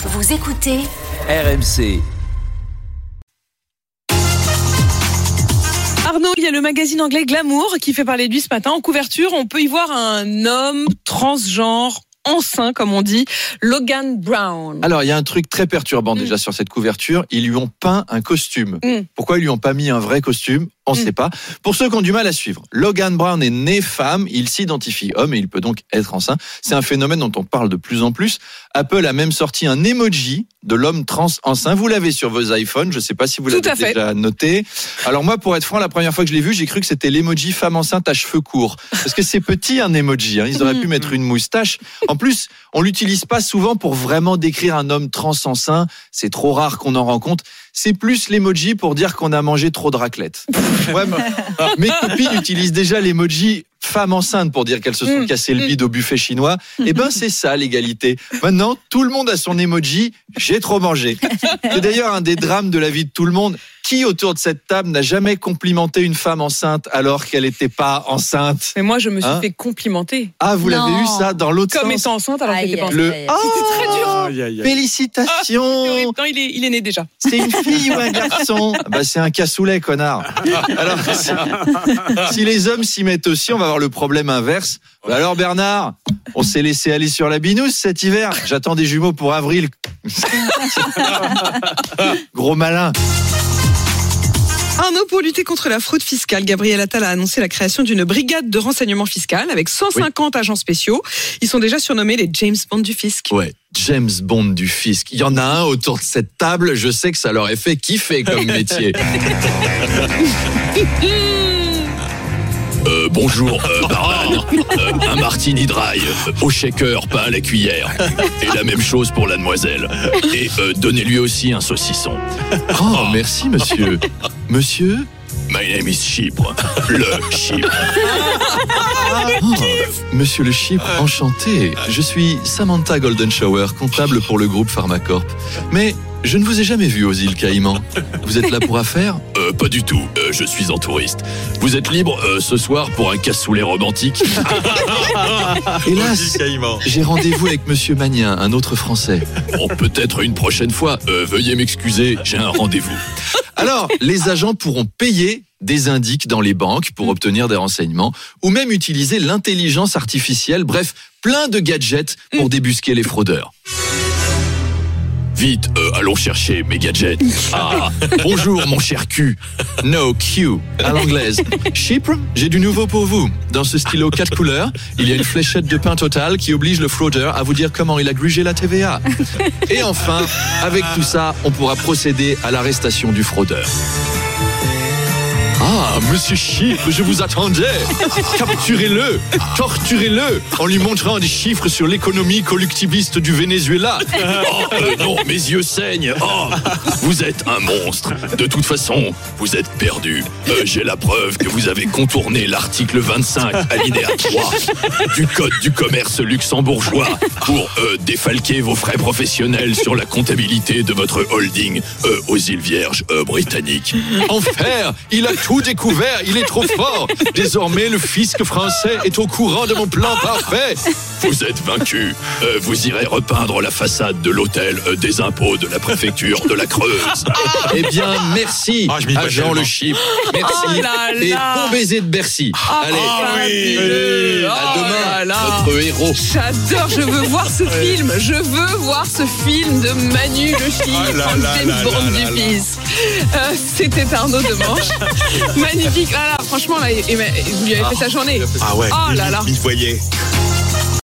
Vous écoutez RMC. Arnaud, il y a le magazine anglais Glamour qui fait parler de lui ce matin. En couverture, on peut y voir un homme transgenre enceint, comme on dit, Logan Brown. Alors, il y a un truc très perturbant déjà sur cette couverture. Ils lui ont peint un costume. Mm. Pourquoi ils lui ont pas mis un vrai costume On ne Mm. sait pas. Pour ceux qui ont du mal à suivre, Logan Brown est né femme, il s'identifie homme et il peut donc être enceint. C'est un phénomène dont on parle de plus en plus. Apple a même sorti un emoji de l'homme trans enceint. Vous l'avez sur vos iPhones. Je ne sais pas si vous Tout à l'avez fait. déjà noté. Alors moi, pour être franc, la première fois que je l'ai vu, j'ai cru que c'était l'emoji femme enceinte à cheveux courts. Parce que c'est petit un emoji. hein. Ils auraient pu Mm. mettre une moustache. En plus, on l'utilise pas souvent pour vraiment décrire un homme trans enceint. C'est trop rare qu'on en rencontre. C'est plus l'emoji pour dire qu'on a mangé trop de raclette. Ouais, mes copines utilisent déjà l'emoji femme enceinte pour dire qu'elles se sont Mm. cassé le bide au buffet chinois. Eh ben, c'est ça l'égalité. Maintenant, tout le monde a son emoji. J'ai trop mangé. C'est d'ailleurs un des drames de la vie de tout le monde. Qui autour de cette table n'a jamais complimenté une femme enceinte alors qu'elle n'était pas enceinte Mais moi, je me suis Hein fait complimenter. Ah, vous l'avez eu ça dans l'autre Comme sens étant enceinte alors qu'elle Aïe, était pas enceinte. Le aïe. C'était très dur. Oh, Aïe, aïe, aïe. Félicitations C'est horrible. Non, il est, il est né déjà. C'est une fille ou un garçon Ah Bah c'est un cassoulet, connard. Alors, si, si les hommes s'y mettent aussi, on va avoir le problème inverse. Bah alors Bernard, on s'est laissé aller sur la binouse cet hiver. J'attends des jumeaux pour avril. Gros malin. Arnaud, pour lutter contre la fraude fiscale, Gabriel Attal a annoncé la création d'une brigade de renseignement fiscal avec 150 agents spéciaux. Ils sont déjà surnommés les James Bond du fisc. Ouais, James Bond du fisc. Il y en a un autour de cette table, je sais que ça leur est fait kiffer comme métier. Euh, bonjour, euh, barman. Euh, un martini dry, euh, au shaker, pas à la cuillère. Et la même chose pour la demoiselle. Et euh, donnez-lui aussi un saucisson. Oh, merci monsieur. Monsieur? My name is Chypre. Le Chypre. Oh, Monsieur le Chypre, enchanté. Je suis Samantha Golden Shower, comptable pour le groupe Pharmacorp. Mais je ne vous ai jamais vu aux îles Caïmans. Vous êtes là pour affaires? Euh, pas du tout, euh, je suis en touriste. Vous êtes libre euh, ce soir pour un cassoulet romantique Hélas, j'ai rendez-vous avec Monsieur Magnien, un autre Français. Bon, peut-être une prochaine fois. Euh, veuillez m'excuser, j'ai un rendez-vous. Alors, les agents pourront payer des indices dans les banques pour obtenir des renseignements ou même utiliser l'intelligence artificielle, bref, plein de gadgets pour débusquer les fraudeurs. Vite, euh, allons chercher mes gadgets. Ah, bonjour mon cher cul. No Q à l'anglaise. Chypre, j'ai du nouveau pour vous. Dans ce stylo 4 couleurs, il y a une fléchette de pain total qui oblige le fraudeur à vous dire comment il a grugé la TVA. Et enfin, avec tout ça, on pourra procéder à l'arrestation du fraudeur. Ah, monsieur Chypre, je vous attendais. Capturez-le, torturez-le, en lui montrant des chiffres sur l'économie collectiviste du Venezuela. Oh, non, mes yeux saignent. Oh, vous êtes un monstre. De toute façon, vous êtes perdu. Euh, J'ai la preuve que vous avez contourné l'article 25, alinéa 3 du Code du commerce luxembourgeois pour euh, défalquer vos frais professionnels sur la comptabilité de votre holding euh, aux îles Vierges britanniques. Enfer, il a tout découvert, il est trop fort. Désormais, le fisc français est au courant de mon plan parfait. Vous êtes vaincu. Euh, vous irez repeindre la façade de l'hôtel euh, des impôts de la préfecture de la Creuse. Eh bien, merci, Ah, je agent le Chypre. Merci. Oh là Et bon baiser de Bercy. Allez, fabuleux. à Oh là demain, là. notre héros. J'adore, je veux voir ce film. Je veux voir ce film de Manu le Ah James Bond du là. Fils. Euh, C'était Arnaud Demanche. Magnifique. Ah là, franchement, là, et vous lui avez fait sa journée. Ah ouais, Oh là là. il voyait.